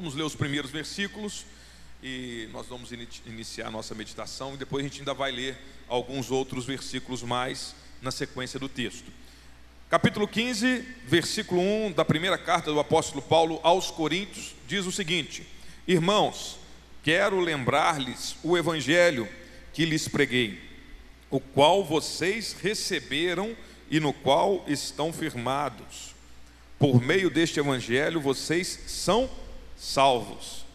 Vamos ler os primeiros versículos e nós vamos iniciar a nossa meditação e depois a gente ainda vai ler alguns outros versículos mais na sequência do texto. Capítulo 15, versículo 1 da primeira carta do apóstolo Paulo aos Coríntios diz o seguinte: Irmãos, quero lembrar-lhes o evangelho que lhes preguei, o qual vocês receberam e no qual estão firmados. Por meio deste evangelho vocês são salvos,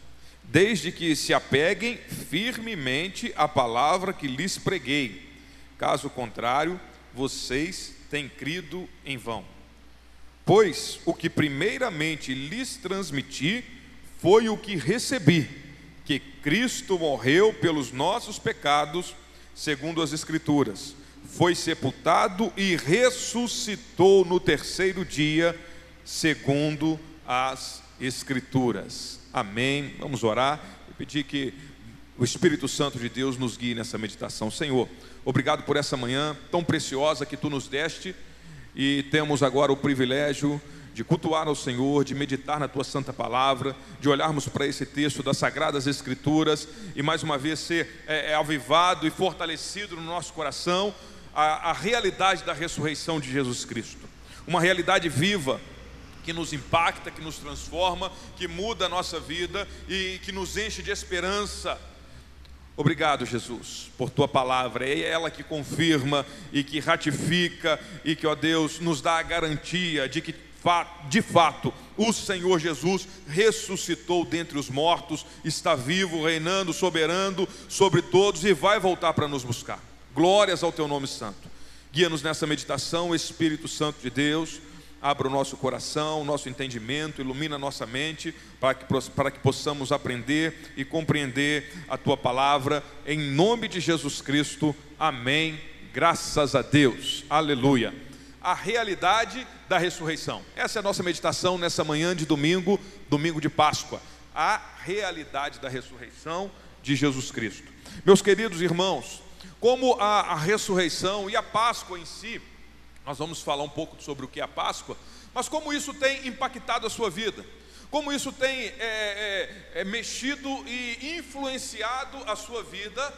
desde que se apeguem firmemente à palavra que lhes preguei. Caso contrário, vocês têm crido em vão. Pois o que primeiramente lhes transmiti foi o que recebi, que Cristo morreu pelos nossos pecados, segundo as Escrituras, foi sepultado e ressuscitou no terceiro dia, segundo as Escrituras. Amém. Vamos orar e pedir que o Espírito Santo de Deus nos guie nessa meditação. Senhor, obrigado por essa manhã tão preciosa que tu nos deste e temos agora o privilégio de cultuar ao Senhor, de meditar na tua santa palavra, de olharmos para esse texto das sagradas escrituras e mais uma vez ser é, é, avivado e fortalecido no nosso coração a, a realidade da ressurreição de Jesus Cristo, uma realidade viva que nos impacta, que nos transforma, que muda a nossa vida e que nos enche de esperança Obrigado, Jesus, por tua palavra. É ela que confirma e que ratifica e que, ó Deus, nos dá a garantia de que, de fato, o Senhor Jesus ressuscitou dentre os mortos, está vivo, reinando, soberano sobre todos e vai voltar para nos buscar. Glórias ao teu nome santo. Guia-nos nessa meditação, Espírito Santo de Deus abra o nosso coração, o nosso entendimento, ilumina a nossa mente, para que, para que possamos aprender e compreender a tua palavra, em nome de Jesus Cristo, amém. Graças a Deus, aleluia. A realidade da ressurreição, essa é a nossa meditação nessa manhã de domingo, domingo de Páscoa. A realidade da ressurreição de Jesus Cristo. Meus queridos irmãos, como a, a ressurreição e a Páscoa em si, nós vamos falar um pouco sobre o que é a Páscoa, mas como isso tem impactado a sua vida, como isso tem é, é, é, mexido e influenciado a sua vida,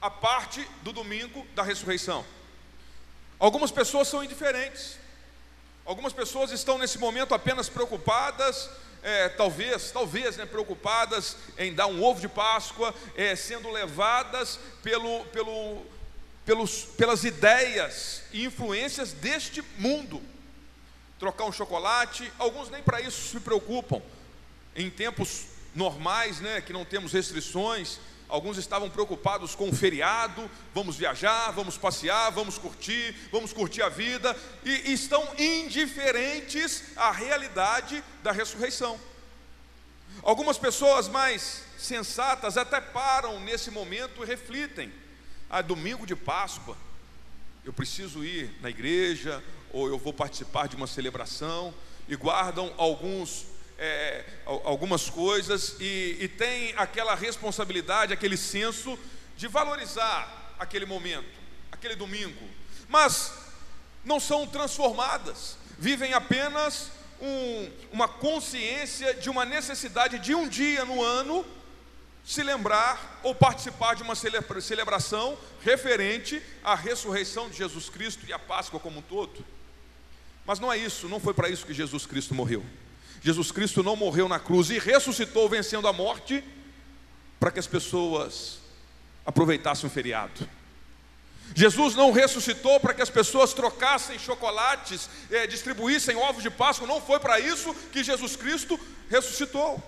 a parte do domingo da ressurreição. Algumas pessoas são indiferentes, algumas pessoas estão nesse momento apenas preocupadas é, talvez, talvez, né, preocupadas em dar um ovo de Páscoa, é, sendo levadas pelo, pelo, pelos, pelas ideias e influências deste mundo. Trocar um chocolate, alguns nem para isso se preocupam. Em tempos normais, né, que não temos restrições, alguns estavam preocupados com o feriado, vamos viajar, vamos passear, vamos curtir, vamos curtir a vida, e, e estão indiferentes à realidade da ressurreição. Algumas pessoas mais sensatas até param nesse momento e refletem ah, domingo de Páscoa, eu preciso ir na igreja, ou eu vou participar de uma celebração, e guardam alguns, é, algumas coisas, e, e tem aquela responsabilidade, aquele senso de valorizar aquele momento, aquele domingo, mas não são transformadas, vivem apenas um, uma consciência de uma necessidade de um dia no ano se lembrar ou participar de uma celebração referente à ressurreição de Jesus Cristo e à Páscoa como um todo. Mas não é isso, não foi para isso que Jesus Cristo morreu. Jesus Cristo não morreu na cruz e ressuscitou vencendo a morte para que as pessoas aproveitassem o feriado. Jesus não ressuscitou para que as pessoas trocassem chocolates, eh, distribuíssem ovos de Páscoa, não foi para isso que Jesus Cristo ressuscitou.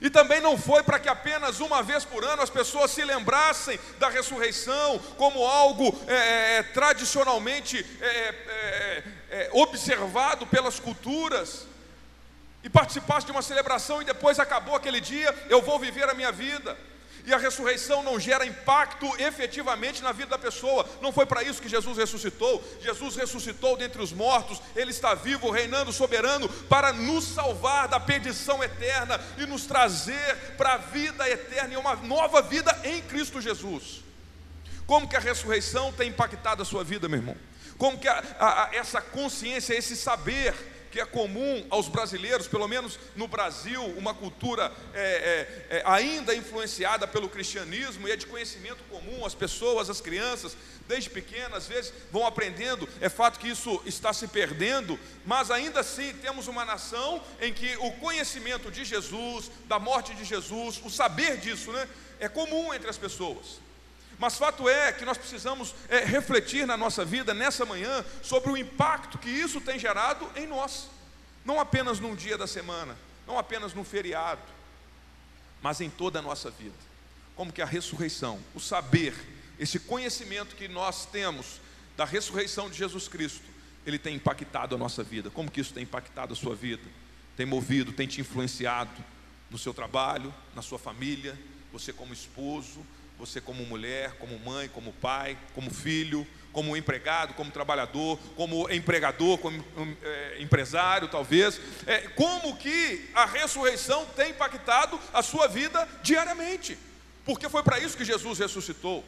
E também não foi para que apenas uma vez por ano as pessoas se lembrassem da ressurreição como algo é, é, é tradicionalmente é, é, é, observado pelas culturas, e participasse de uma celebração e depois acabou aquele dia, eu vou viver a minha vida e a ressurreição não gera impacto efetivamente na vida da pessoa. Não foi para isso que Jesus ressuscitou. Jesus ressuscitou dentre os mortos, ele está vivo, reinando soberano para nos salvar da perdição eterna e nos trazer para a vida eterna e uma nova vida em Cristo Jesus. Como que a ressurreição tem impactado a sua vida, meu irmão? Como que a, a, a, essa consciência, esse saber que é comum aos brasileiros, pelo menos no Brasil, uma cultura é, é, é, ainda influenciada pelo cristianismo e é de conhecimento comum, as pessoas, as crianças, desde pequenas, às vezes vão aprendendo, é fato que isso está se perdendo, mas ainda assim temos uma nação em que o conhecimento de Jesus, da morte de Jesus, o saber disso, né, é comum entre as pessoas. Mas fato é que nós precisamos é, refletir na nossa vida nessa manhã sobre o impacto que isso tem gerado em nós, não apenas num dia da semana, não apenas num feriado, mas em toda a nossa vida. Como que a ressurreição, o saber, esse conhecimento que nós temos da ressurreição de Jesus Cristo, ele tem impactado a nossa vida. Como que isso tem impactado a sua vida? Tem movido, tem te influenciado no seu trabalho, na sua família, você como esposo, você como mulher, como mãe, como pai, como filho, como empregado, como trabalhador, como empregador, como é, empresário, talvez. É, como que a ressurreição tem impactado a sua vida diariamente? Porque foi para isso que Jesus ressuscitou.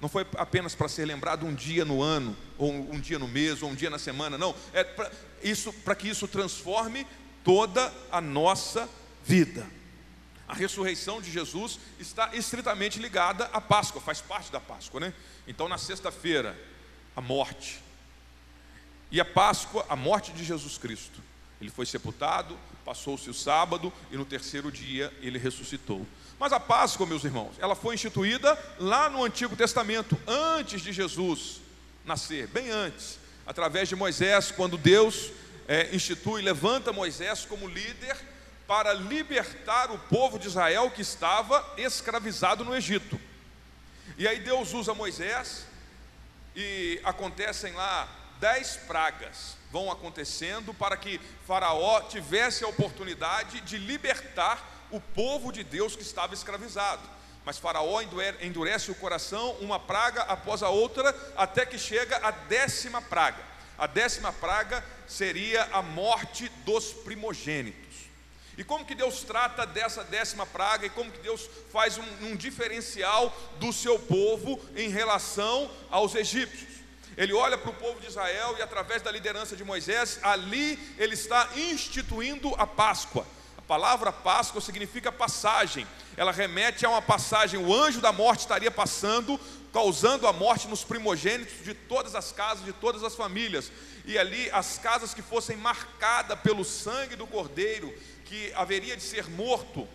Não foi apenas para ser lembrado um dia no ano, ou um dia no mês, ou um dia na semana, não. É para que isso transforme toda a nossa vida. A ressurreição de Jesus está estritamente ligada à Páscoa, faz parte da Páscoa, né? Então, na sexta-feira, a morte. E a Páscoa, a morte de Jesus Cristo. Ele foi sepultado, passou-se o sábado e no terceiro dia ele ressuscitou. Mas a Páscoa, meus irmãos, ela foi instituída lá no Antigo Testamento, antes de Jesus nascer, bem antes, através de Moisés, quando Deus é, institui, levanta Moisés como líder para libertar o povo de Israel que estava escravizado no Egito. E aí Deus usa Moisés e acontecem lá dez pragas vão acontecendo para que Faraó tivesse a oportunidade de libertar o povo de Deus que estava escravizado. Mas Faraó endurece o coração, uma praga após a outra, até que chega a décima praga. A décima praga seria a morte dos primogênitos. E como que Deus trata dessa décima praga e como que Deus faz um, um diferencial do seu povo em relação aos egípcios? Ele olha para o povo de Israel e, através da liderança de Moisés, ali ele está instituindo a Páscoa. A palavra Páscoa significa passagem, ela remete a uma passagem. O anjo da morte estaria passando, causando a morte nos primogênitos de todas as casas, de todas as famílias. E ali, as casas que fossem marcadas pelo sangue do cordeiro, que haveria de ser morto,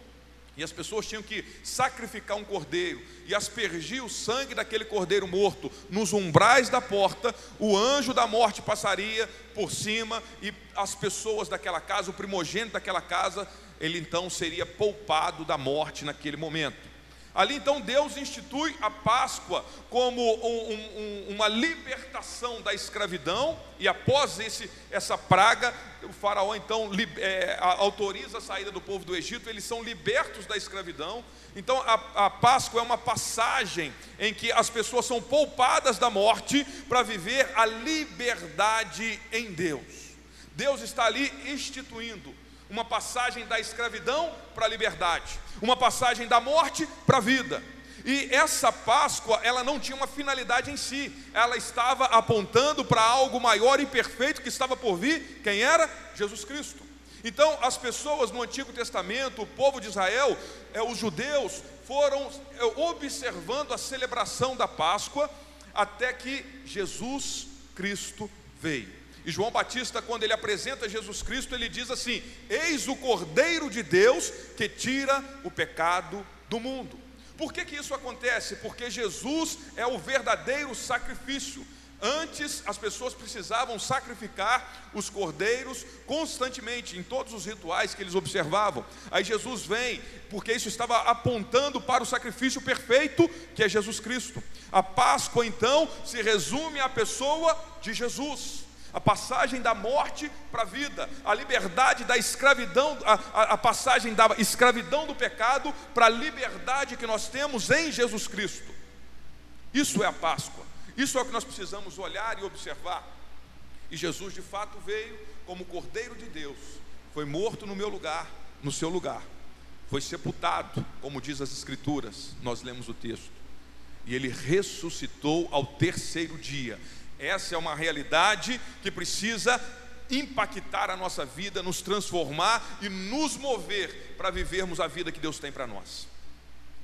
e as pessoas tinham que sacrificar um cordeiro e aspergir o sangue daquele cordeiro morto nos umbrais da porta, o anjo da morte passaria por cima e as pessoas daquela casa, o primogênito daquela casa, ele então seria poupado da morte naquele momento. Ali então Deus institui a Páscoa como um, um, uma libertação da escravidão, e após esse, essa praga, o Faraó então é, autoriza a saída do povo do Egito, eles são libertos da escravidão. Então a, a Páscoa é uma passagem em que as pessoas são poupadas da morte para viver a liberdade em Deus. Deus está ali instituindo uma passagem da escravidão para a liberdade, uma passagem da morte para a vida. E essa Páscoa, ela não tinha uma finalidade em si, ela estava apontando para algo maior e perfeito que estava por vir. Quem era? Jesus Cristo. Então, as pessoas no Antigo Testamento, o povo de Israel, é, os judeus, foram é, observando a celebração da Páscoa até que Jesus Cristo veio. E João Batista, quando ele apresenta Jesus Cristo, ele diz assim: Eis o Cordeiro de Deus que tira o pecado do mundo. Por que, que isso acontece? Porque Jesus é o verdadeiro sacrifício. Antes as pessoas precisavam sacrificar os cordeiros constantemente, em todos os rituais que eles observavam. Aí Jesus vem, porque isso estava apontando para o sacrifício perfeito, que é Jesus Cristo. A Páscoa então se resume à pessoa de Jesus a passagem da morte para a vida, a liberdade da escravidão, a, a, a passagem da escravidão do pecado para a liberdade que nós temos em Jesus Cristo. Isso é a Páscoa, isso é o que nós precisamos olhar e observar. E Jesus de fato veio como Cordeiro de Deus, foi morto no meu lugar, no seu lugar, foi sepultado, como diz as Escrituras, nós lemos o texto, e ele ressuscitou ao terceiro dia. Essa é uma realidade que precisa impactar a nossa vida, nos transformar e nos mover para vivermos a vida que Deus tem para nós.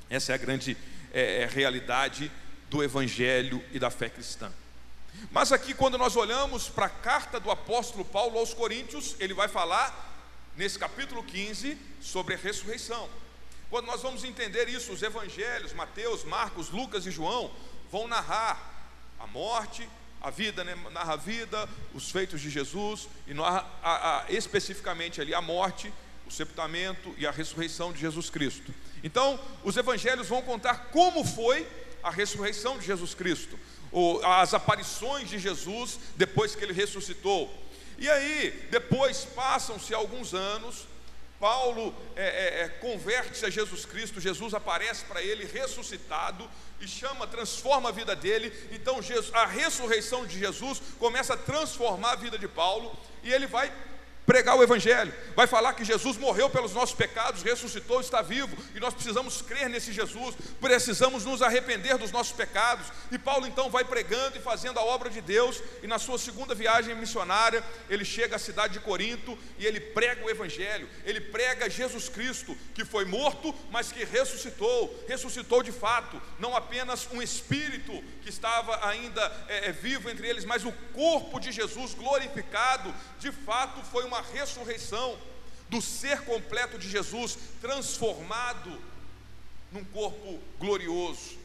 Essa é a grande é, é, realidade do Evangelho e da fé cristã. Mas aqui, quando nós olhamos para a carta do apóstolo Paulo aos Coríntios, ele vai falar, nesse capítulo 15, sobre a ressurreição. Quando nós vamos entender isso, os evangelhos, Mateus, Marcos, Lucas e João, vão narrar a morte, a vida, né? narra a vida, os feitos de Jesus, e narra a, a, especificamente ali a morte, o sepultamento e a ressurreição de Jesus Cristo. Então, os evangelhos vão contar como foi a ressurreição de Jesus Cristo, ou as aparições de Jesus depois que ele ressuscitou. E aí, depois passam-se alguns anos, Paulo é, é, é, converte-se a Jesus Cristo, Jesus aparece para ele ressuscitado e chama, transforma a vida dele. Então Jesus, a ressurreição de Jesus começa a transformar a vida de Paulo e ele vai pregar o Evangelho, vai falar que Jesus morreu pelos nossos pecados, ressuscitou, está vivo, e nós precisamos crer nesse Jesus, precisamos nos arrepender dos nossos pecados. E Paulo então vai pregando e fazendo a obra de Deus, e na sua segunda viagem missionária, ele chega à cidade de Corinto e ele prega o Evangelho, ele prega Jesus Cristo, que foi morto, mas que ressuscitou, ressuscitou de fato, não apenas um espírito que estava ainda é, é, vivo entre eles, mas o corpo de Jesus glorificado, de fato foi uma ressurreição do ser completo de Jesus transformado num corpo glorioso.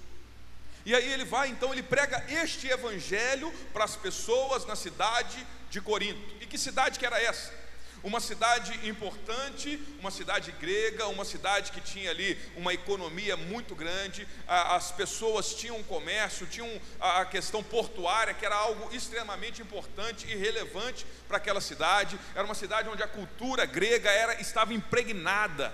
E aí ele vai, então, ele prega este evangelho para as pessoas na cidade de Corinto. E que cidade que era essa? Uma cidade importante, uma cidade grega, uma cidade que tinha ali uma economia muito grande, as pessoas tinham comércio, tinham a questão portuária, que era algo extremamente importante e relevante para aquela cidade. Era uma cidade onde a cultura grega era, estava impregnada.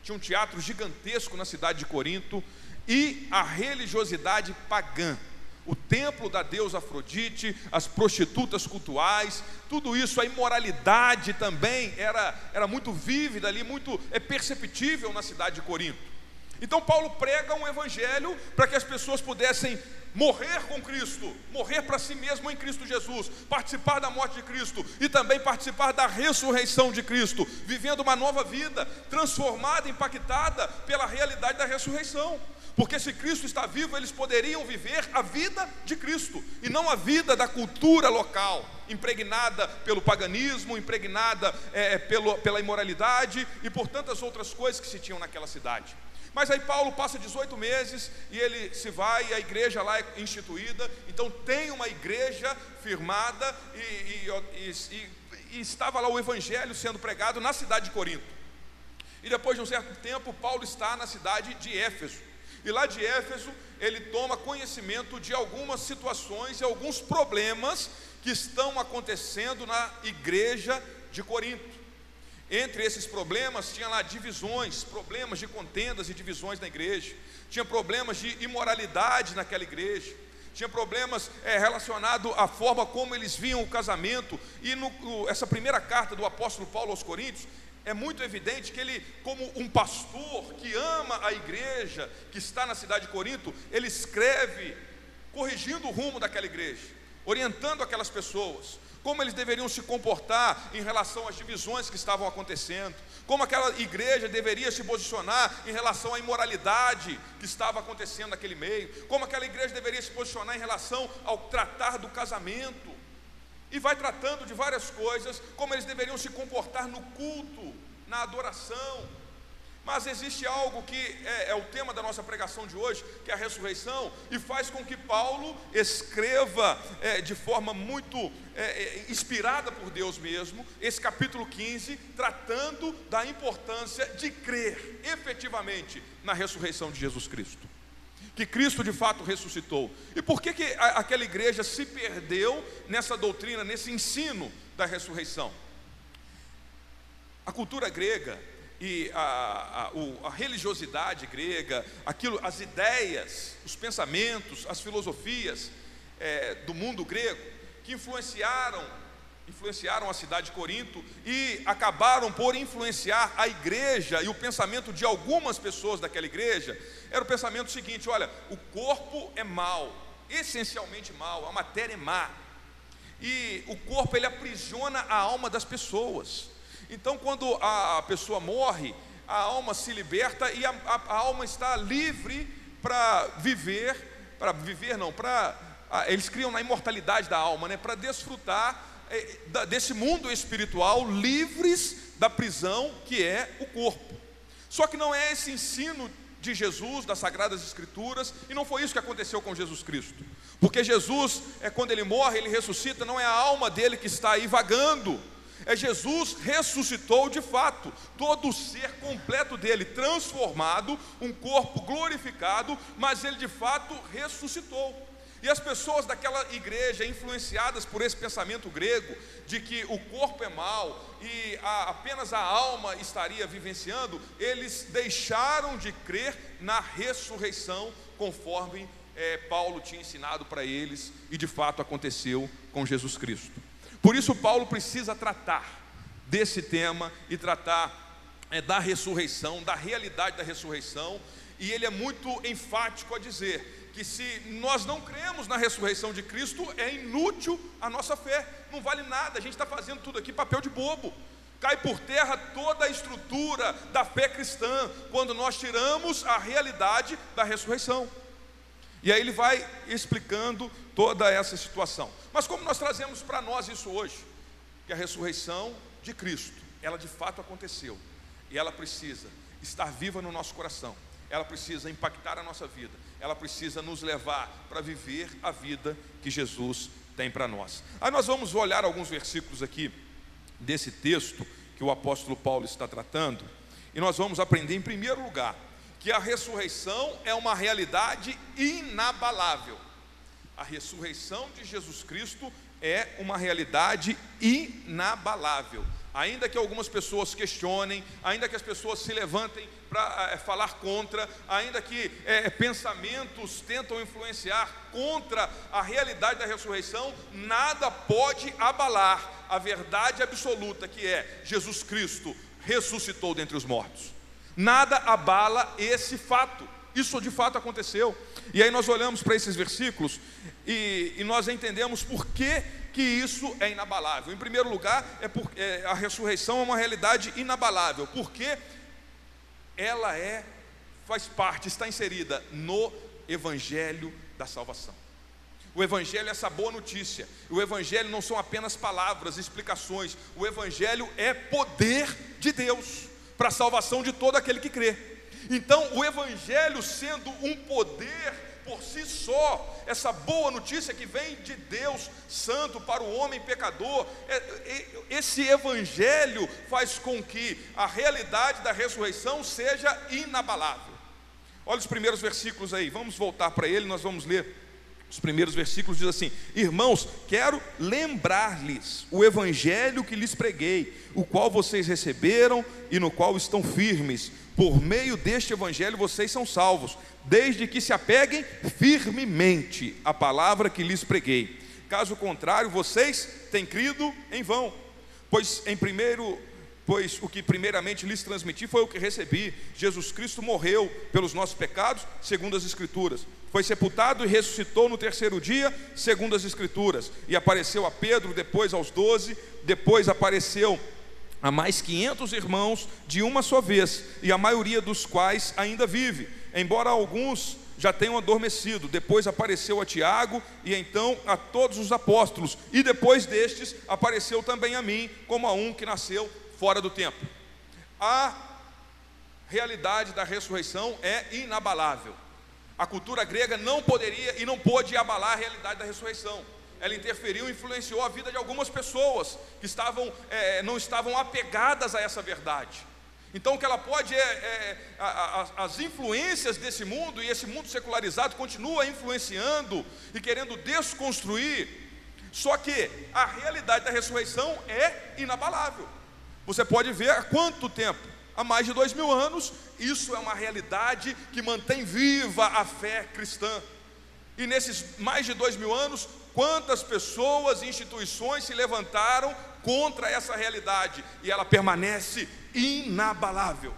Tinha um teatro gigantesco na cidade de Corinto e a religiosidade pagã o templo da deusa Afrodite, as prostitutas cultuais, tudo isso, a imoralidade também era, era muito vívida ali, muito é perceptível na cidade de Corinto. Então Paulo prega um evangelho para que as pessoas pudessem morrer com Cristo, morrer para si mesmo em Cristo Jesus, participar da morte de Cristo e também participar da ressurreição de Cristo, vivendo uma nova vida, transformada, impactada pela realidade da ressurreição. Porque se Cristo está vivo, eles poderiam viver a vida de Cristo e não a vida da cultura local, impregnada pelo paganismo, impregnada é, pelo, pela imoralidade e por tantas outras coisas que se tinham naquela cidade. Mas aí Paulo passa 18 meses e ele se vai, e a igreja lá é instituída, então tem uma igreja firmada e, e, e, e estava lá o evangelho sendo pregado na cidade de Corinto. E depois de um certo tempo, Paulo está na cidade de Éfeso. E lá de Éfeso, ele toma conhecimento de algumas situações e alguns problemas que estão acontecendo na igreja de Corinto. Entre esses problemas, tinha lá divisões, problemas de contendas e divisões na igreja, tinha problemas de imoralidade naquela igreja, tinha problemas é, relacionados à forma como eles viam o casamento, e no, essa primeira carta do apóstolo Paulo aos Coríntios, é muito evidente que ele, como um pastor que ama a igreja que está na cidade de Corinto, ele escreve corrigindo o rumo daquela igreja, orientando aquelas pessoas, como eles deveriam se comportar em relação às divisões que estavam acontecendo, como aquela igreja deveria se posicionar em relação à imoralidade que estava acontecendo naquele meio, como aquela igreja deveria se posicionar em relação ao tratar do casamento e vai tratando de várias coisas, como eles deveriam se comportar no culto, na adoração. Mas existe algo que é, é, o tema da nossa pregação de hoje, que é a ressurreição, e faz com que Paulo escreva é, de forma muito é, é inspirada por Deus mesmo, esse capítulo 15, tratando da importância de crer efetivamente na ressurreição de Jesus Cristo que Cristo de fato ressuscitou. E por que, que aquela igreja se perdeu nessa doutrina, nesse ensino da ressurreição? A cultura grega e a, a, a religiosidade grega, aquilo, as ideias, os pensamentos, as filosofias é, do mundo grego, que influenciaram influenciaram a cidade de Corinto e acabaram por influenciar a igreja e o pensamento de algumas pessoas daquela igreja, era o pensamento seguinte: olha, o corpo é mal, essencialmente mal, a matéria é má. e o corpo ele aprisiona a alma das pessoas. Então, quando a pessoa morre, a alma se liberta e a, a, a alma está livre para viver, para viver não, para eles criam na imortalidade da alma, né, para desfrutar da, desse mundo espiritual livres da prisão que é o corpo. Só que não é esse ensino de Jesus, das Sagradas Escrituras, e não foi isso que aconteceu com Jesus Cristo. Porque Jesus, é quando ele morre, ele ressuscita, não é a alma dele que está aí vagando. É Jesus ressuscitou de fato, todo o ser completo dele transformado, um corpo glorificado, mas ele de fato ressuscitou. E as pessoas daquela igreja, influenciadas por esse pensamento grego, de que o corpo é mau e a, apenas a alma estaria vivenciando, eles deixaram de crer na ressurreição, conforme é, Paulo tinha ensinado para eles, e de fato aconteceu com Jesus Cristo. Por isso, Paulo precisa tratar desse tema e tratar é, da ressurreição, da realidade da ressurreição, e ele é muito enfático a dizer que se nós não cremos na ressurreição de Cristo, é inútil a nossa fé, não vale nada, a gente está fazendo tudo aqui papel de bobo. Cai por terra toda a estrutura da fé cristã, quando nós tiramos a realidade da ressurreição. E aí ele vai explicando toda essa situação. Mas como nós trazemos para nós isso hoje? Que a ressurreição de Cristo, ela de fato aconteceu. E ela precisa estar viva no nosso coração. Ela precisa impactar a nossa vida ela precisa nos levar para viver a vida que Jesus tem para nós. Aí nós vamos olhar alguns versículos aqui desse texto que o apóstolo Paulo está tratando, e nós vamos aprender em primeiro lugar que a ressurreição é uma realidade inabalável. A ressurreição de Jesus Cristo é uma realidade inabalável. Ainda que algumas pessoas questionem, ainda que as pessoas se levantem para é, falar contra, ainda que é, pensamentos tentam influenciar contra a realidade da ressurreição, nada pode abalar a verdade absoluta que é Jesus Cristo ressuscitou dentre os mortos. Nada abala esse fato. Isso de fato aconteceu. E aí nós olhamos para esses versículos e, e, nós entendemos por que, que isso é inabalável. Em primeiro lugar, é é, a ressurreição é uma realidade inabalável. Porque ela é, faz parte, está inserida no Evangelho da salvação. O Evangelho é essa boa notícia. O Evangelho não são apenas palavras, explicações. O Evangelho é poder de Deus para a salvação de todo aquele que crê. Então, o Evangelho sendo um poder por si só, essa boa notícia que vem de Deus Santo para o homem pecador, é, é, esse Evangelho faz com que a realidade da ressurreição seja inabalável. Olha os primeiros versículos aí, vamos voltar para ele, nós vamos ler. Os primeiros versículos diz assim: Irmãos, quero lembrar-lhes o evangelho que lhes preguei, o qual vocês receberam e no qual estão firmes. Por meio deste evangelho vocês são salvos, desde que se apeguem firmemente à palavra que lhes preguei. Caso contrário, vocês têm crido em vão. Pois em primeiro, pois o que primeiramente lhes transmiti foi o que recebi. Jesus Cristo morreu pelos nossos pecados, segundo as escrituras. Foi sepultado e ressuscitou no terceiro dia, segundo as escrituras. E apareceu a Pedro, depois aos doze, depois apareceu a mais quinhentos irmãos de uma só vez, e a maioria dos quais ainda vive embora alguns já tenham adormecido. Depois apareceu a Tiago e então a todos os apóstolos. E depois destes apareceu também a mim, como a um que nasceu fora do tempo. A realidade da ressurreição é inabalável. A cultura grega não poderia e não pôde abalar a realidade da ressurreição. Ela interferiu e influenciou a vida de algumas pessoas que estavam, é, não estavam apegadas a essa verdade. Então, o que ela pode é, é a, a, as influências desse mundo, e esse mundo secularizado continua influenciando e querendo desconstruir, só que a realidade da ressurreição é inabalável. Você pode ver há quanto tempo? Há mais de dois mil anos, isso é uma realidade que mantém viva a fé cristã. E nesses mais de dois mil anos, quantas pessoas e instituições se levantaram contra essa realidade e ela permanece inabalável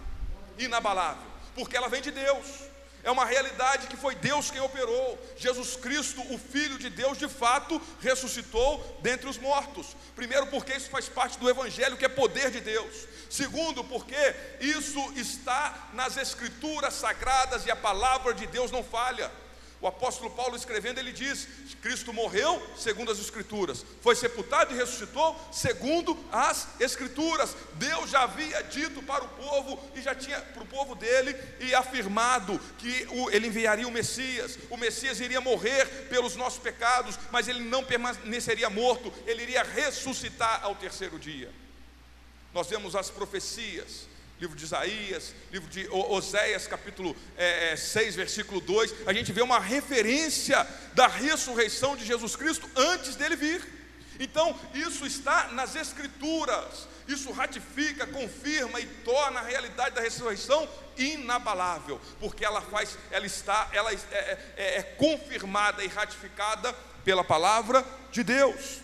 inabalável porque ela vem de Deus. É uma realidade que foi Deus quem operou. Jesus Cristo, o Filho de Deus, de fato ressuscitou dentre os mortos. Primeiro, porque isso faz parte do Evangelho, que é poder de Deus. Segundo, porque isso está nas Escrituras sagradas e a palavra de Deus não falha. O apóstolo Paulo escrevendo, ele diz: Cristo morreu segundo as Escrituras, foi sepultado e ressuscitou segundo as Escrituras. Deus já havia dito para o povo e já tinha para o povo dele e afirmado que o, ele enviaria o Messias. O Messias iria morrer pelos nossos pecados, mas ele não permaneceria morto, ele iria ressuscitar ao terceiro dia. Nós vemos as profecias livro de Isaías, livro de Oséias, capítulo é, 6, é, versículo 2, a gente vê uma referência da ressurreição de Jesus Cristo antes dele vir. Então, isso está nas Escrituras, isso ratifica, confirma e torna a realidade da ressurreição inabalável, porque ela faz, ela está, ela é, é, é, é confirmada e ratificada pela palavra de Deus.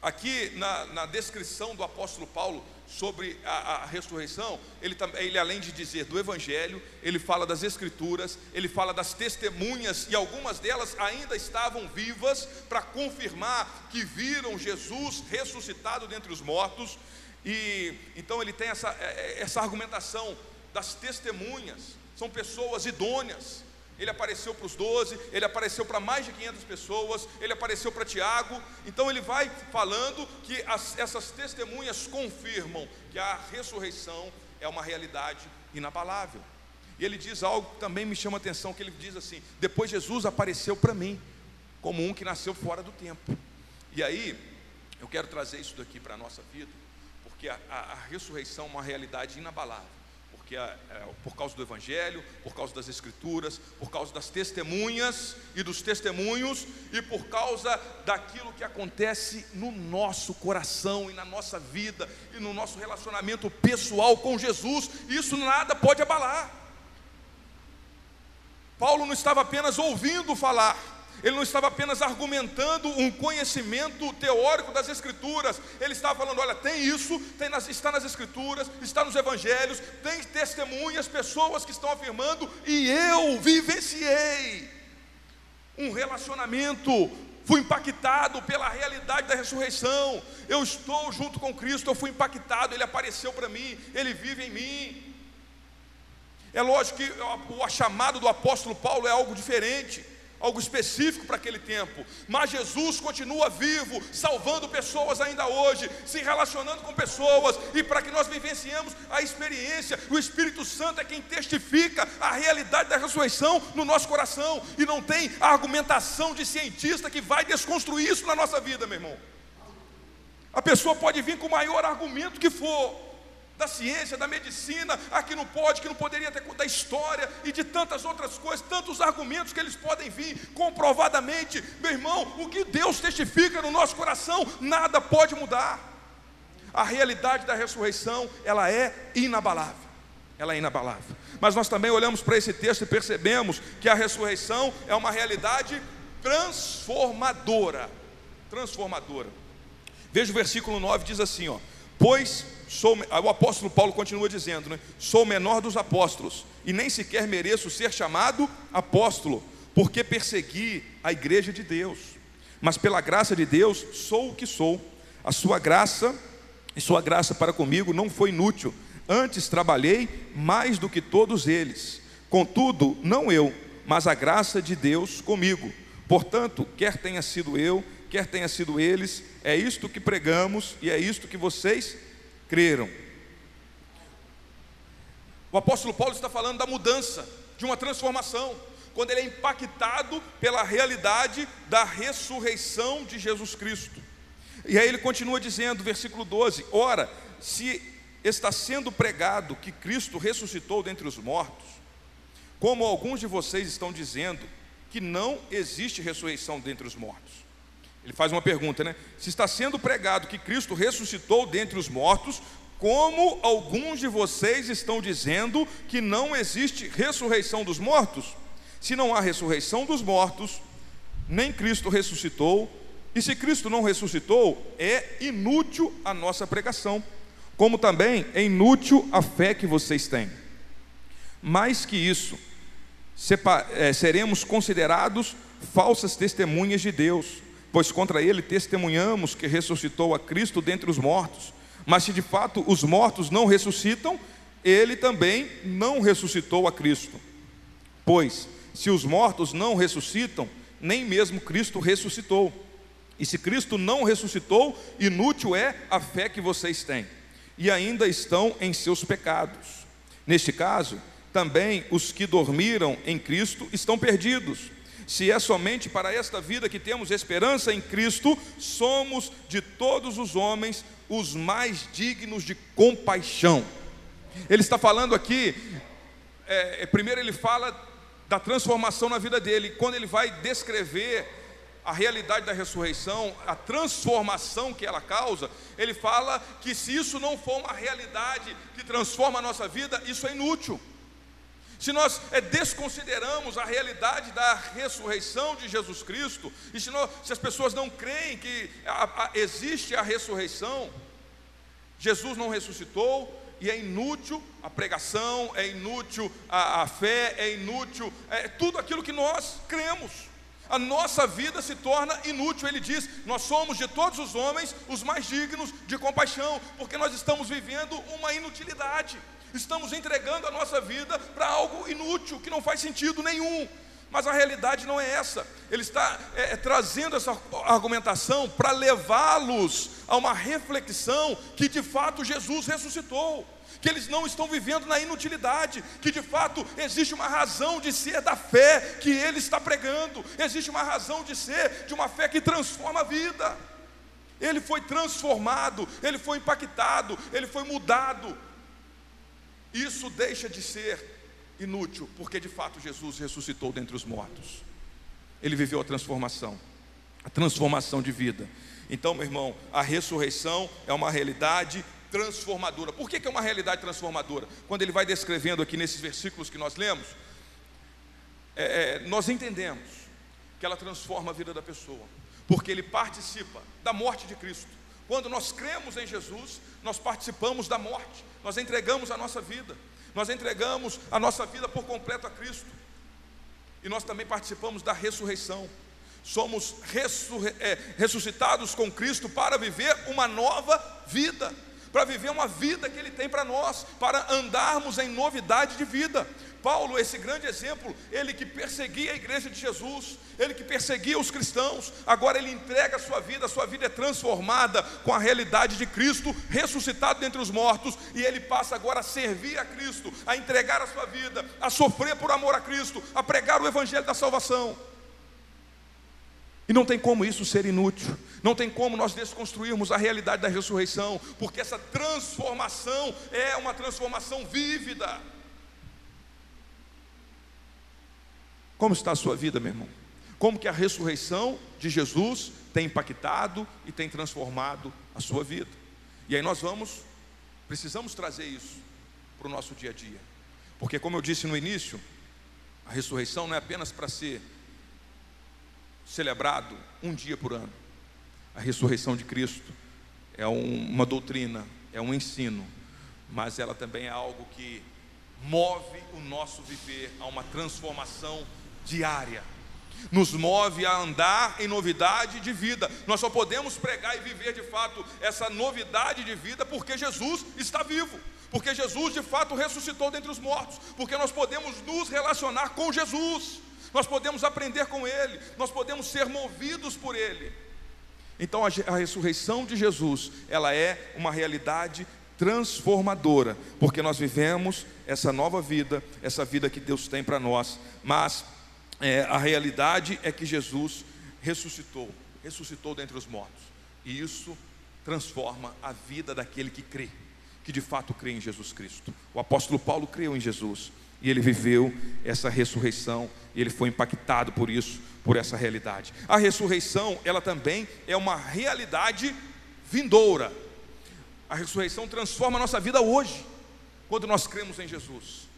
Aqui na, na descrição do apóstolo Paulo sobre a, a, ressurreição, ele, ele além de dizer do Evangelho, ele fala das Escrituras, ele fala das testemunhas, e algumas delas ainda estavam vivas para confirmar que viram Jesus ressuscitado dentre os mortos, e então ele tem essa, é, é, essa argumentação das testemunhas, são pessoas idôneas, ele apareceu para os doze, ele apareceu para mais de 500 pessoas, ele apareceu para Tiago. Então ele vai falando que as, essas testemunhas confirmam que a ressurreição é uma realidade inabalável. E ele diz algo que também me chama a atenção, que ele diz assim: depois Jesus apareceu para mim, como um que nasceu fora do tempo. E aí, eu quero trazer isso daqui para a nossa vida, porque a, a, a ressurreição é uma realidade inabalável porque é, é, por causa do Evangelho, por causa das Escrituras, por causa das testemunhas e dos testemunhos, e por causa daquilo que acontece no nosso coração e na nossa vida e no nosso relacionamento pessoal com Jesus, isso nada pode abalar. Paulo não estava apenas ouvindo falar, ele não estava apenas argumentando um conhecimento teórico das Escrituras, ele estava falando: olha, tem isso, tem nas, está nas Escrituras, está nos Evangelhos, tem testemunhas, pessoas que estão afirmando, e eu vivenciei um relacionamento, fui impactado pela realidade da ressurreição, eu estou junto com Cristo, eu fui impactado, Ele apareceu para mim, Ele vive em mim. É lógico que o chamado do apóstolo Paulo é algo diferente algo específico para aquele tempo, mas Jesus continua vivo, salvando pessoas ainda hoje, se relacionando com pessoas, e para que nós vivenciemos a experiência, o Espírito Santo é quem testifica a realidade da ressurreição no nosso coração, e não tem argumentação de cientista que vai desconstruir isso na nossa vida, meu irmão. A pessoa pode vir com o maior argumento que for, da ciência, da medicina, a que não pode, que não poderia ter, da história e de tantas outras coisas, tantos argumentos que eles podem vir comprovadamente. Meu irmão, o que Deus testifica no nosso coração, nada pode mudar. A realidade da ressurreição, ela é inabalável. Ela é inabalável. Mas nós também olhamos para esse texto e percebemos que a ressurreição é uma realidade transformadora. Transformadora. Veja o versículo 9, diz assim, ó: Pois sou, o apóstolo Paulo continua dizendo, né? Sou o menor dos apóstolos e nem sequer mereço ser chamado apóstolo, porque persegui a igreja de Deus. Mas pela graça de Deus sou o que sou. A sua graça e sua graça para comigo não foi inútil. Antes trabalhei mais do que todos eles. Contudo, não eu, mas a graça de Deus comigo. Portanto, quer tenha sido eu, quer tenha sido eles, é isto que pregamos e é isto que vocês creram. O apóstolo Paulo está falando da mudança, de uma transformação, quando ele é impactado pela realidade da ressurreição de Jesus Cristo. E aí ele continua dizendo, versículo 12: Ora, se está sendo pregado que Cristo ressuscitou dentre os mortos, como alguns de vocês estão dizendo que não existe ressurreição dentre os mortos. Ele faz uma pergunta, né? Se está sendo pregado que Cristo ressuscitou dentre os mortos, como alguns de vocês estão dizendo que não existe ressurreição dos mortos? Se não há ressurreição dos mortos, nem Cristo ressuscitou, e se Cristo não ressuscitou, é inútil a nossa pregação, como também é inútil a fé que vocês têm. Mais que isso, é, seremos considerados falsas testemunhas de Deus, pois contra ele testemunhamos que ressuscitou a Cristo dentre os mortos. Mas se de fato os mortos não ressuscitam, ele também não ressuscitou a Cristo. Pois, se os mortos não ressuscitam, nem mesmo Cristo ressuscitou. E se Cristo não ressuscitou, inútil é a fé que vocês têm, e ainda estão em seus pecados. Neste caso, também os que dormiram em Cristo estão perdidos. Se é somente para esta vida que temos esperança em Cristo, somos de todos os homens os mais dignos de compaixão. Ele está falando aqui, é, primeiro ele fala da transformação na vida dele, quando ele vai descrever a realidade da ressurreição, a transformação que ela causa, ele fala que se isso não for uma realidade que transforma a nossa vida, isso é inútil. Se nós é, desconsideramos a realidade da ressurreição de Jesus Cristo, e se, nós, se as pessoas não creem que a, a, existe a ressurreição, Jesus não ressuscitou, e é inútil a pregação, é inútil a, a fé, é inútil é, tudo aquilo que nós cremos a nossa vida se torna inútil. Ele diz: Nós somos de todos os homens os mais dignos de compaixão, porque nós estamos vivendo uma inutilidade, estamos entregando a nossa vida para algo inútil, que não faz sentido nenhum. Mas a realidade não é essa. Ele está é, é trazendo essa argumentação para levá-los a uma reflexão que de fato Jesus ressuscitou que eles não estão vivendo na inutilidade, que de fato existe uma razão de ser da fé que ele está pregando, existe uma razão de ser de uma fé que transforma a vida. Ele foi transformado, ele foi impactado, ele foi mudado. Isso deixa de ser inútil, porque de fato Jesus ressuscitou dentre os mortos. Ele viveu a transformação, a transformação de vida. Então, meu irmão, a ressurreição é uma realidade transformadora. Por que, que é uma realidade transformadora? Quando ele vai descrevendo aqui nesses versículos que nós lemos, é, é, nós entendemos que ela transforma a vida da pessoa, porque ele participa da morte de Cristo. Quando nós cremos em Jesus, nós participamos da morte, nós entregamos a nossa vida, nós entregamos a nossa vida por completo a Cristo, e nós também participamos da ressurreição. Somos é, ressuscitados com Cristo para viver uma nova vida para viver uma vida que Ele tem para nós, para andarmos em novidade de vida. Paulo, esse grande exemplo, ele que perseguia a igreja de Jesus, ele que perseguia os cristãos, agora ele entrega a sua vida, a sua vida é transformada com a realidade de Cristo, ressuscitado dentre os mortos, e ele passa agora a servir a Cristo, a entregar a sua vida, a sofrer por amor a Cristo, a pregar o evangelho da salvação. E não tem como isso ser inútil, não tem como nós desconstruirmos a realidade da ressurreição, porque essa transformação é uma transformação vívida. Como está a sua vida, meu irmão? Como que a ressurreição de Jesus tem impactado e tem transformado a sua vida? E aí nós vamos, precisamos trazer isso para o nosso dia a dia, porque como eu disse no início, a ressurreição não é apenas para ser celebrado um dia por ano. A ressurreição de Cristo é uma doutrina, é um ensino, mas ela também é algo que move o nosso viver a uma transformação diária. Nos move a andar em novidade de vida. Nós só podemos pregar e viver de fato essa novidade de vida porque Jesus está vivo porque Jesus de fato ressuscitou dentre os mortos, porque nós podemos nos relacionar com Jesus nós podemos aprender com Ele, nós podemos ser movidos por Ele. Então a, a ressurreição de Jesus, ela é uma realidade transformadora, porque nós vivemos essa nova vida, essa vida que Deus tem para nós, mas é, a realidade é que Jesus ressuscitou, ressuscitou dentre os mortos, e isso transforma a vida daquele que crê, que de fato crê em Jesus Cristo. O apóstolo Paulo creu em Jesus, e ele viveu essa ressurreição, ele foi impactado por isso, por essa realidade. A ressurreição, ela também é uma realidade vindoura. A ressurreição transforma a nossa vida hoje, quando nós cremos em Jesus.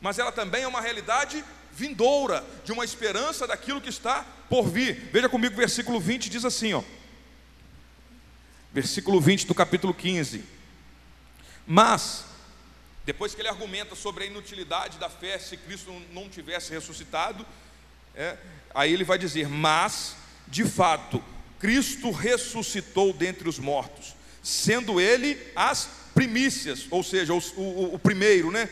Mas ela também é uma realidade vindoura, de uma esperança daquilo que está por vir. Veja comigo o versículo 20 diz assim, ó. Versículo 20 do capítulo 15. Mas Depois que ele argumenta sobre a inutilidade da fé se Cristo não tivesse ressuscitado, é, aí ele vai dizer: Mas, de fato, Cristo ressuscitou dentre os mortos, sendo ele as primícias, ou seja, o, o, o primeiro, né?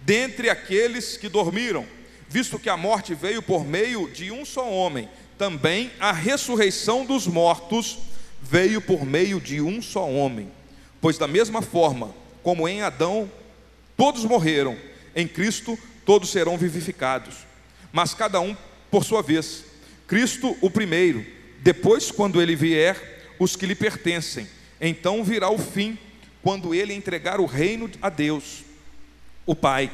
Dentre aqueles que dormiram, visto que a morte veio por meio de um só homem, também a ressurreição dos mortos veio por meio de um só homem. Pois, da mesma forma como em Adão todos morreram, em Cristo todos serão vivificados, mas cada um por sua vez. Cristo o primeiro, depois, quando ele vier, os que lhe pertencem. Então virá o fim, quando ele entregar o reino a Deus, o Pai,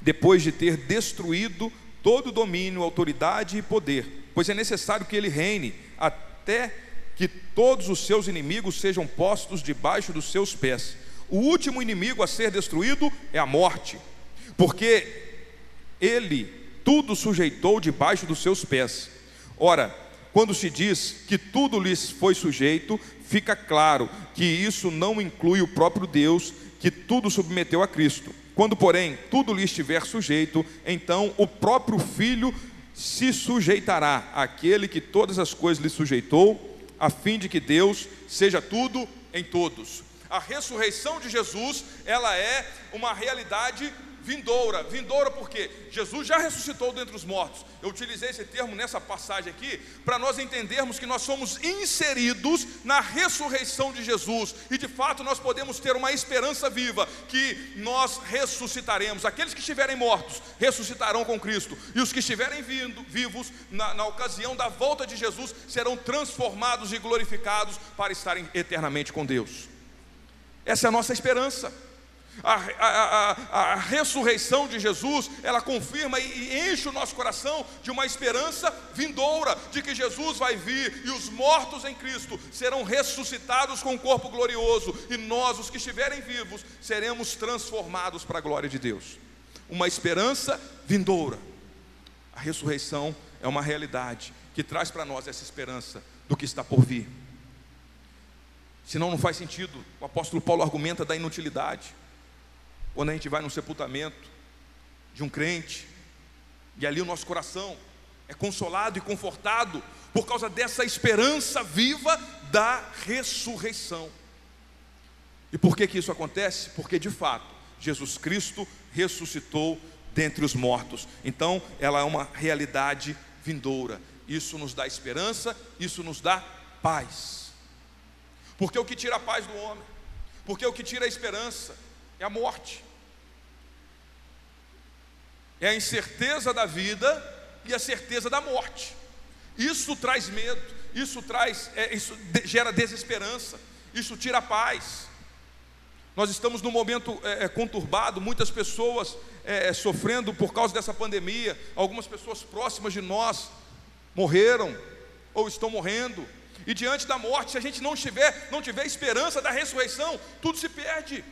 depois de ter destruído todo domínio, autoridade e poder, pois é necessário que ele reine até que todos os seus inimigos sejam postos debaixo dos seus pés. O último inimigo a ser destruído é a morte, porque ele tudo sujeitou debaixo dos seus pés. Ora, quando se diz que tudo lhes foi sujeito, fica claro que isso não inclui o próprio Deus, que tudo submeteu a Cristo. Quando, porém, tudo lhe estiver sujeito, então o próprio Filho se sujeitará àquele que todas as coisas lhe sujeitou a fim de que Deus seja tudo em todos. A ressurreição de Jesus, ela é uma realidade vindoura. Vindoura porque Jesus já ressuscitou dentre os mortos. Eu utilizei esse termo nessa passagem aqui para nós entendermos que nós somos inseridos na ressurreição de Jesus e de fato nós podemos ter uma esperança viva que nós ressuscitaremos. Aqueles que estiverem mortos ressuscitarão com Cristo e os que estiverem vindo, vivos na, na ocasião da volta de Jesus serão transformados e glorificados para estarem eternamente com Deus. Essa é a nossa esperança. A, a, a, a, ressurreição de Jesus, ela confirma e enche o nosso coração de uma esperança vindoura, de que Jesus vai vir e os mortos em Cristo serão ressuscitados com um corpo glorioso, e nós, os que estiverem vivos, seremos transformados para a glória de Deus. Uma esperança vindoura. A ressurreição é uma realidade que traz para nós essa esperança do que está por vir. Senão não faz sentido. O apóstolo Paulo argumenta da inutilidade. Quando a gente vai no sepultamento de um crente, e ali o nosso coração é consolado e confortado por causa dessa esperança viva da ressurreição. E por que que isso acontece? Porque de fato, Jesus Cristo ressuscitou dentre os mortos. Então, ela é uma realidade vindoura. Isso nos dá esperança, isso nos dá paz. Porque o que tira a paz do homem, porque o que tira a esperança, é a morte. É a incerteza da vida e a certeza da morte. Isso traz medo, isso traz, é, isso gera desesperança, isso tira a paz. Nós estamos num momento é, é, conturbado, muitas pessoas é, é, sofrendo por causa dessa pandemia, algumas pessoas próximas de nós morreram ou estão morrendo. E diante da morte, se a gente não tiver, não tiver esperança da ressurreição, tudo se perde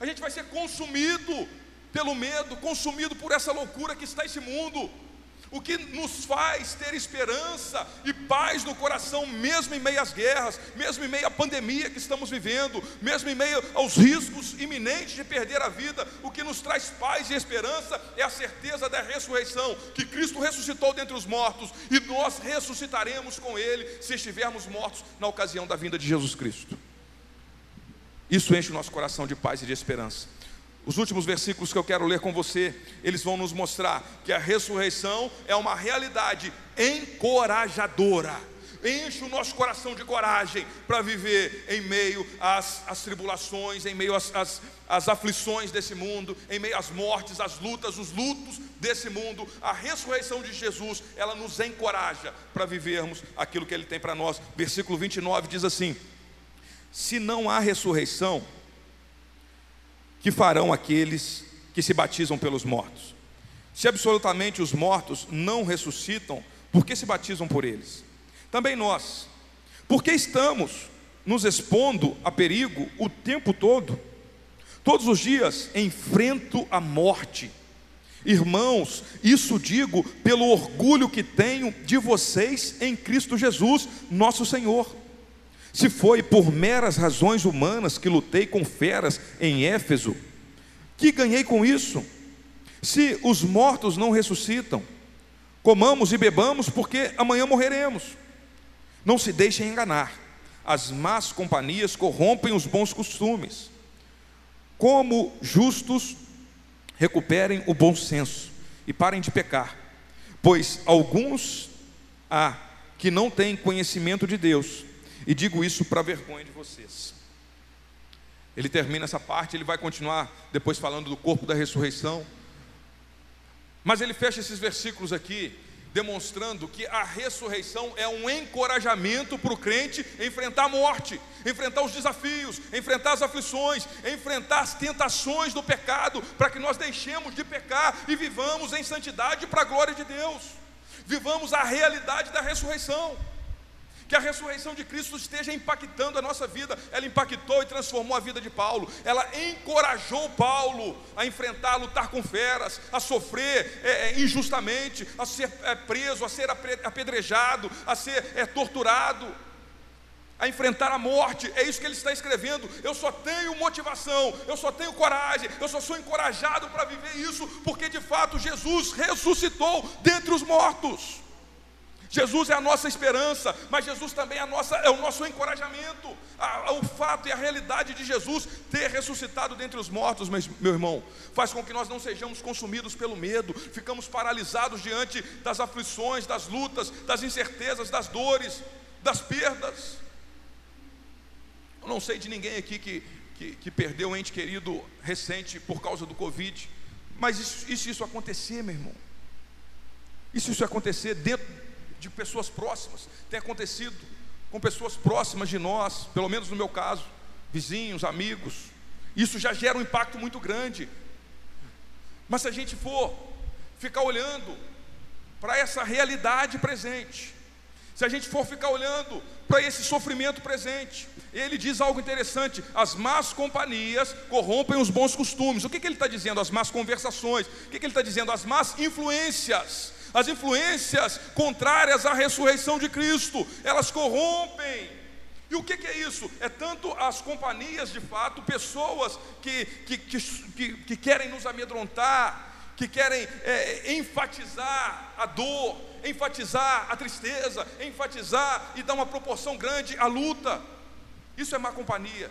a gente vai ser consumido pelo medo, consumido por essa loucura que está esse mundo. O que nos faz ter esperança e paz no coração, mesmo em meio às guerras, mesmo em meio à pandemia que estamos vivendo, mesmo em meio aos riscos iminentes de perder a vida, o que nos traz paz e esperança é a certeza da ressurreição, que Cristo ressuscitou dentre os mortos e nós ressuscitaremos com Ele se estivermos mortos na ocasião da vinda de Jesus Cristo. Isso enche o nosso coração de paz e de esperança. Os últimos versículos que eu quero ler com você, eles vão nos mostrar que a ressurreição é uma realidade encorajadora. Enche o nosso coração de coragem para viver em meio às, às tribulações, em meio às, às, às aflições desse mundo, em meio às mortes, às lutas, os lutos desse mundo. A ressurreição de Jesus, ela nos encoraja para vivermos aquilo que Ele tem para nós. Versículo 29 diz assim: se não há ressurreição, que farão aqueles que se batizam pelos mortos? Se absolutamente os mortos não ressuscitam, por que se batizam por eles? Também nós, porque estamos nos expondo a perigo o tempo todo? Todos os dias enfrento a morte. Irmãos, isso digo pelo orgulho que tenho de vocês em Cristo Jesus, nosso Senhor. Se foi por meras razões humanas que lutei com feras em Éfeso, Que ganhei com isso? Se os mortos não ressuscitam, comamos e bebamos, porque amanhã morreremos. Não se deixem enganar, as más companhias corrompem os bons costumes. Como justos, recuperem o bom senso e parem de pecar, pois alguns há que não têm conhecimento de Deus, e digo isso para vergonha de vocês. Ele termina essa parte, ele vai continuar depois falando do corpo da ressurreição. Mas ele fecha esses versículos aqui, demonstrando que a ressurreição é um encorajamento para o crente enfrentar a morte, enfrentar os desafios, enfrentar as aflições, enfrentar as tentações do pecado, para que nós deixemos de pecar e vivamos em santidade para a glória de Deus, vivamos a realidade da ressurreição que a ressurreição de Cristo esteja impactando a nossa vida. Ela impactou e transformou a vida de Paulo. Ela encorajou Paulo a enfrentar, a lutar com feras, a sofrer é, é, injustamente, a ser é, preso, a ser apedrejado, a ser é, torturado. A enfrentar a morte, é isso que ele está escrevendo. Eu só tenho motivação, eu só tenho coragem, eu só sou encorajado para viver isso, porque de fato Jesus ressuscitou dentre os mortos. Jesus é a nossa esperança, mas Jesus também é, a nossa, é o nosso encorajamento. A, a, o fato e a realidade de Jesus ter ressuscitado dentre os mortos, meu, meu irmão, faz com que nós não sejamos consumidos pelo medo, ficamos paralisados diante das aflições, das lutas, das incertezas, das dores, das perdas. Eu não sei de ninguém aqui que, que, que perdeu um ente querido recente por causa do Covid, mas isso, isso, isso acontecer, meu irmão. Isso, isso acontecer dentro de pessoas próximas, tem acontecido com pessoas próximas de nós, pelo menos no meu caso, vizinhos, amigos. Isso já gera um impacto muito grande. Mas se a gente for ficar olhando para essa realidade presente, se a gente for ficar olhando para esse sofrimento presente, ele diz algo interessante: as más companhias corrompem os bons costumes. O que, que ele está dizendo? As más conversações. O que, que ele está dizendo? As más influências as influências contrárias à ressurreição de Cristo, elas corrompem. E o que, é isso? É tanto as companhias de fato, pessoas que, que, que, que querem nos amedrontar, que querem é, enfatizar a dor, enfatizar a tristeza, enfatizar e dar uma proporção grande à luta. Isso é má companhia,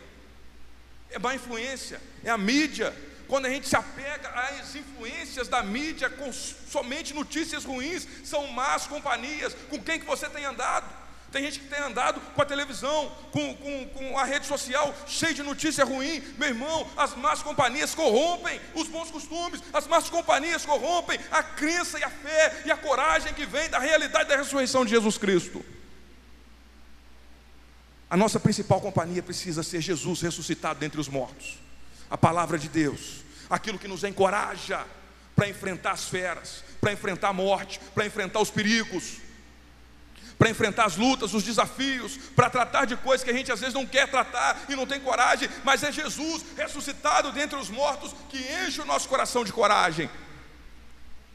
é má influência, é a mídia, quando a gente se apega às influências da mídia com somente notícias ruins, são más companhias. Com quem que você tem andado? Tem gente que tem andado com a televisão, com, com, com a rede social, cheia de notícia ruim. Meu irmão, as más companhias corrompem os bons costumes, as más companhias corrompem a crença e a fé e a coragem que vem da realidade da ressurreição de Jesus Cristo. A nossa principal companhia precisa ser Jesus ressuscitado dentre os mortos a palavra de Deus, aquilo que nos encoraja para enfrentar as feras, para enfrentar a morte, para enfrentar os perigos, para enfrentar as lutas, os desafios, para tratar de coisas que a gente às vezes não quer tratar e não tem coragem, mas é Jesus ressuscitado dentre os mortos que enche o nosso coração de coragem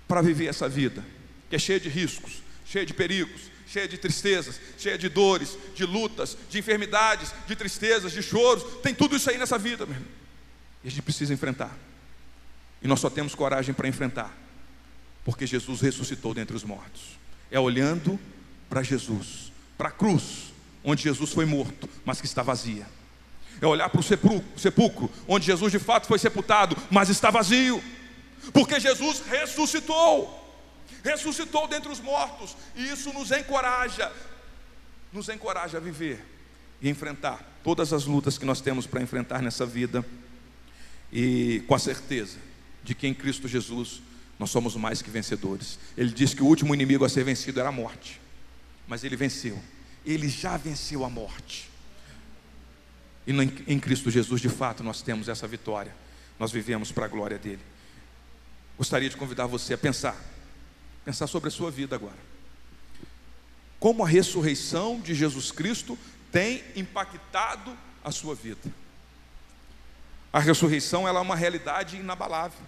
para viver essa vida, que é cheia de riscos, cheia de perigos, cheia de tristezas, cheia de dores, de lutas, de enfermidades, de tristezas, de choros, tem tudo isso aí nessa vida, meu irmão. E a gente precisa enfrentar. E nós só temos coragem para enfrentar, porque Jesus ressuscitou dentre os mortos. É olhando para Jesus, para a cruz, onde Jesus foi morto, mas que está vazia. É olhar para o sepulcro, onde Jesus de fato foi sepultado, mas está vazio, porque Jesus ressuscitou, ressuscitou dentre os mortos, e isso nos encoraja, nos encoraja a viver e enfrentar todas as lutas que nós temos para enfrentar nessa vida e com a certeza de que em Cristo Jesus nós somos mais que vencedores. Ele disse que o último inimigo a ser vencido era a morte, mas ele venceu, ele já venceu a morte. E em Cristo Jesus, de fato, nós temos essa vitória, nós vivemos para a glória dele. Gostaria de convidar você a pensar, pensar sobre a sua vida agora. Como a ressurreição de Jesus Cristo tem impactado a sua vida. A ressurreição ela é uma realidade inabalável.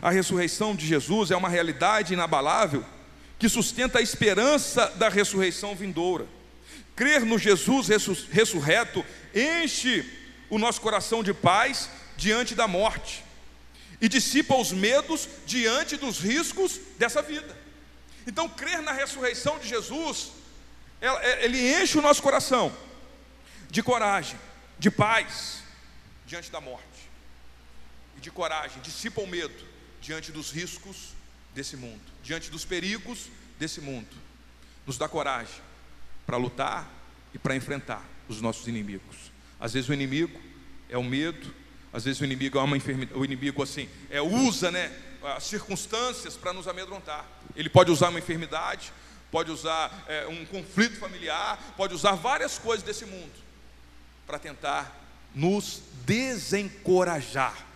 A ressurreição de Jesus é uma realidade inabalável que sustenta a esperança da ressurreição vindoura. Crer no Jesus ressurreto enche o nosso coração de paz, diante da morte e dissipa os medos diante dos riscos dessa vida. Então, crer na ressurreição de Jesus, é, ele enche o nosso coração de coragem, de paz diante da morte, e de coragem, dissipa o medo diante dos riscos desse mundo, diante dos perigos desse mundo. Nos dá coragem para lutar e para enfrentar os nossos inimigos. Às vezes o inimigo é o medo, às vezes o inimigo é uma enfermidade, o inimigo assim, é, usa né, as circunstâncias para nos amedrontar. Ele pode usar uma enfermidade, pode usar é, um conflito familiar, pode usar várias coisas desse mundo para tentar nos desencorajar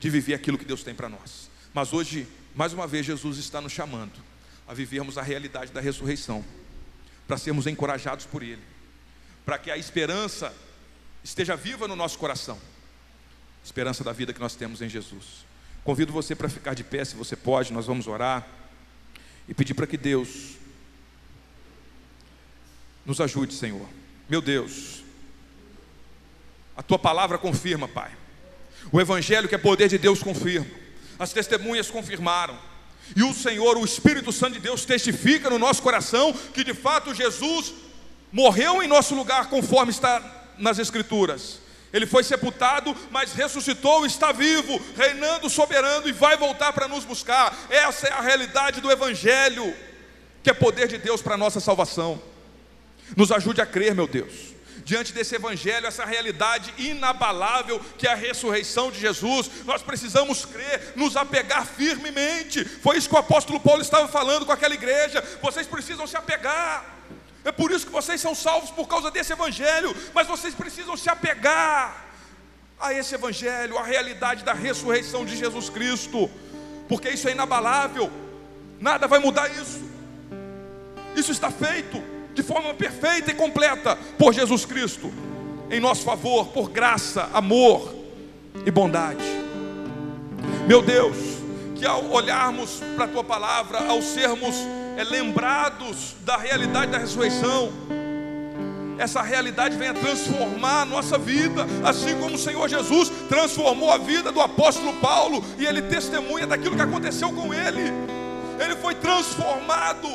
de viver aquilo que Deus tem para nós. Mas hoje, mais uma vez, Jesus está nos chamando a vivermos a realidade da ressurreição, para sermos encorajados por Ele, para que a esperança esteja viva no nosso coração esperança da vida que nós temos em Jesus. Convido você para ficar de pé, se você pode, nós vamos orar e pedir para que Deus nos ajude, Senhor. Meu Deus, a tua palavra confirma, Pai. O Evangelho, que é poder de Deus, confirma. As testemunhas confirmaram. E o Senhor, o Espírito Santo de Deus, testifica no nosso coração que de fato Jesus morreu em nosso lugar, conforme está nas Escrituras. Ele foi sepultado, mas ressuscitou, está vivo, reinando soberano e vai voltar para nos buscar. Essa é a realidade do Evangelho, que é poder de Deus para a nossa salvação. Nos ajude a crer, meu Deus diante desse evangelho, essa realidade inabalável que é a ressurreição de Jesus, nós precisamos crer, nos apegar firmemente. Foi isso que o apóstolo Paulo estava falando com aquela igreja. Vocês precisam se apegar. É por isso que vocês são salvos por causa desse evangelho, mas vocês precisam se apegar a esse evangelho, a realidade da ressurreição de Jesus Cristo, porque isso é inabalável. Nada vai mudar isso. Isso está feito de forma perfeita e completa por Jesus Cristo, em nosso favor, por graça, amor e bondade. Meu Deus, que ao olharmos para a tua palavra, ao sermos é, lembrados da realidade da ressurreição, essa realidade venha transformar a nossa vida, assim como o Senhor Jesus transformou a vida do apóstolo Paulo, e ele testemunha daquilo que aconteceu com ele. Ele foi transformado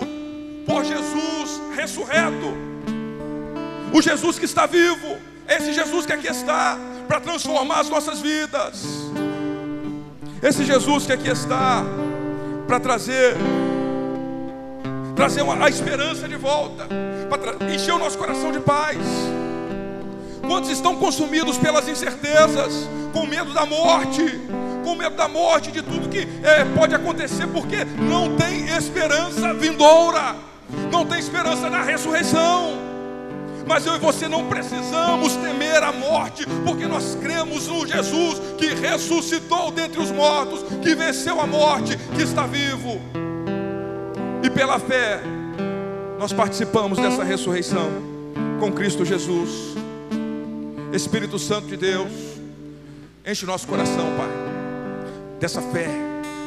por Jesus ressurreto. O Jesus que está vivo, esse Jesus que aqui está para transformar as nossas vidas. Esse Jesus que aqui está para trazer trazer uma, a esperança de volta, para encher o nosso coração de paz. Quantos estão consumidos pelas incertezas, com medo da morte, com medo da morte, de tudo que é, pode acontecer, porque não tem esperança vindoura não tem esperança na ressurreição. Mas eu e você não precisamos temer a morte, porque nós cremos no Jesus que ressuscitou dentre os mortos, que venceu a morte, que está vivo. E pela fé, nós participamos dessa ressurreição com Cristo Jesus. Espírito Santo de Deus, enche o nosso coração, Pai, dessa fé,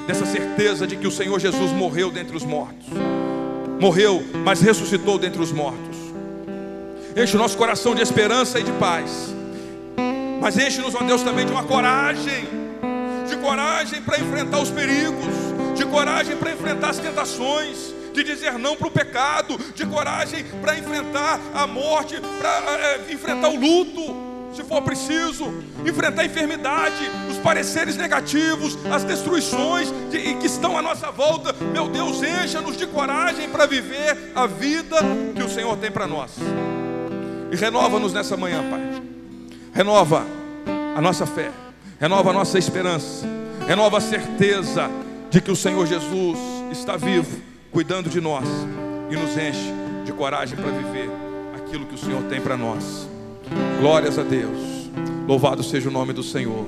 dessa certeza de que o Senhor Jesus morreu dentre os mortos morreu, mas ressuscitou dentre os mortos. Enche o nosso coração de esperança e de paz. Mas enche-nos, ó Deus, também de uma coragem, de coragem para enfrentar os perigos, de coragem para enfrentar as tentações, de dizer não para o pecado, de coragem para enfrentar a morte, para é, enfrentar o luto se for preciso, enfrentar a enfermidade, os pareceres negativos, as destruições de, que estão à nossa volta. Meu Deus, encha-nos de coragem para viver a vida que o Senhor tem para nós. E renova-nos nessa manhã, Pai. Renova a nossa fé, renova a nossa esperança, renova a certeza de que o Senhor Jesus está vivo, cuidando de nós e nos enche de coragem para viver aquilo que o Senhor tem para nós. Glórias a Deus. Louvado seja o nome do Senhor.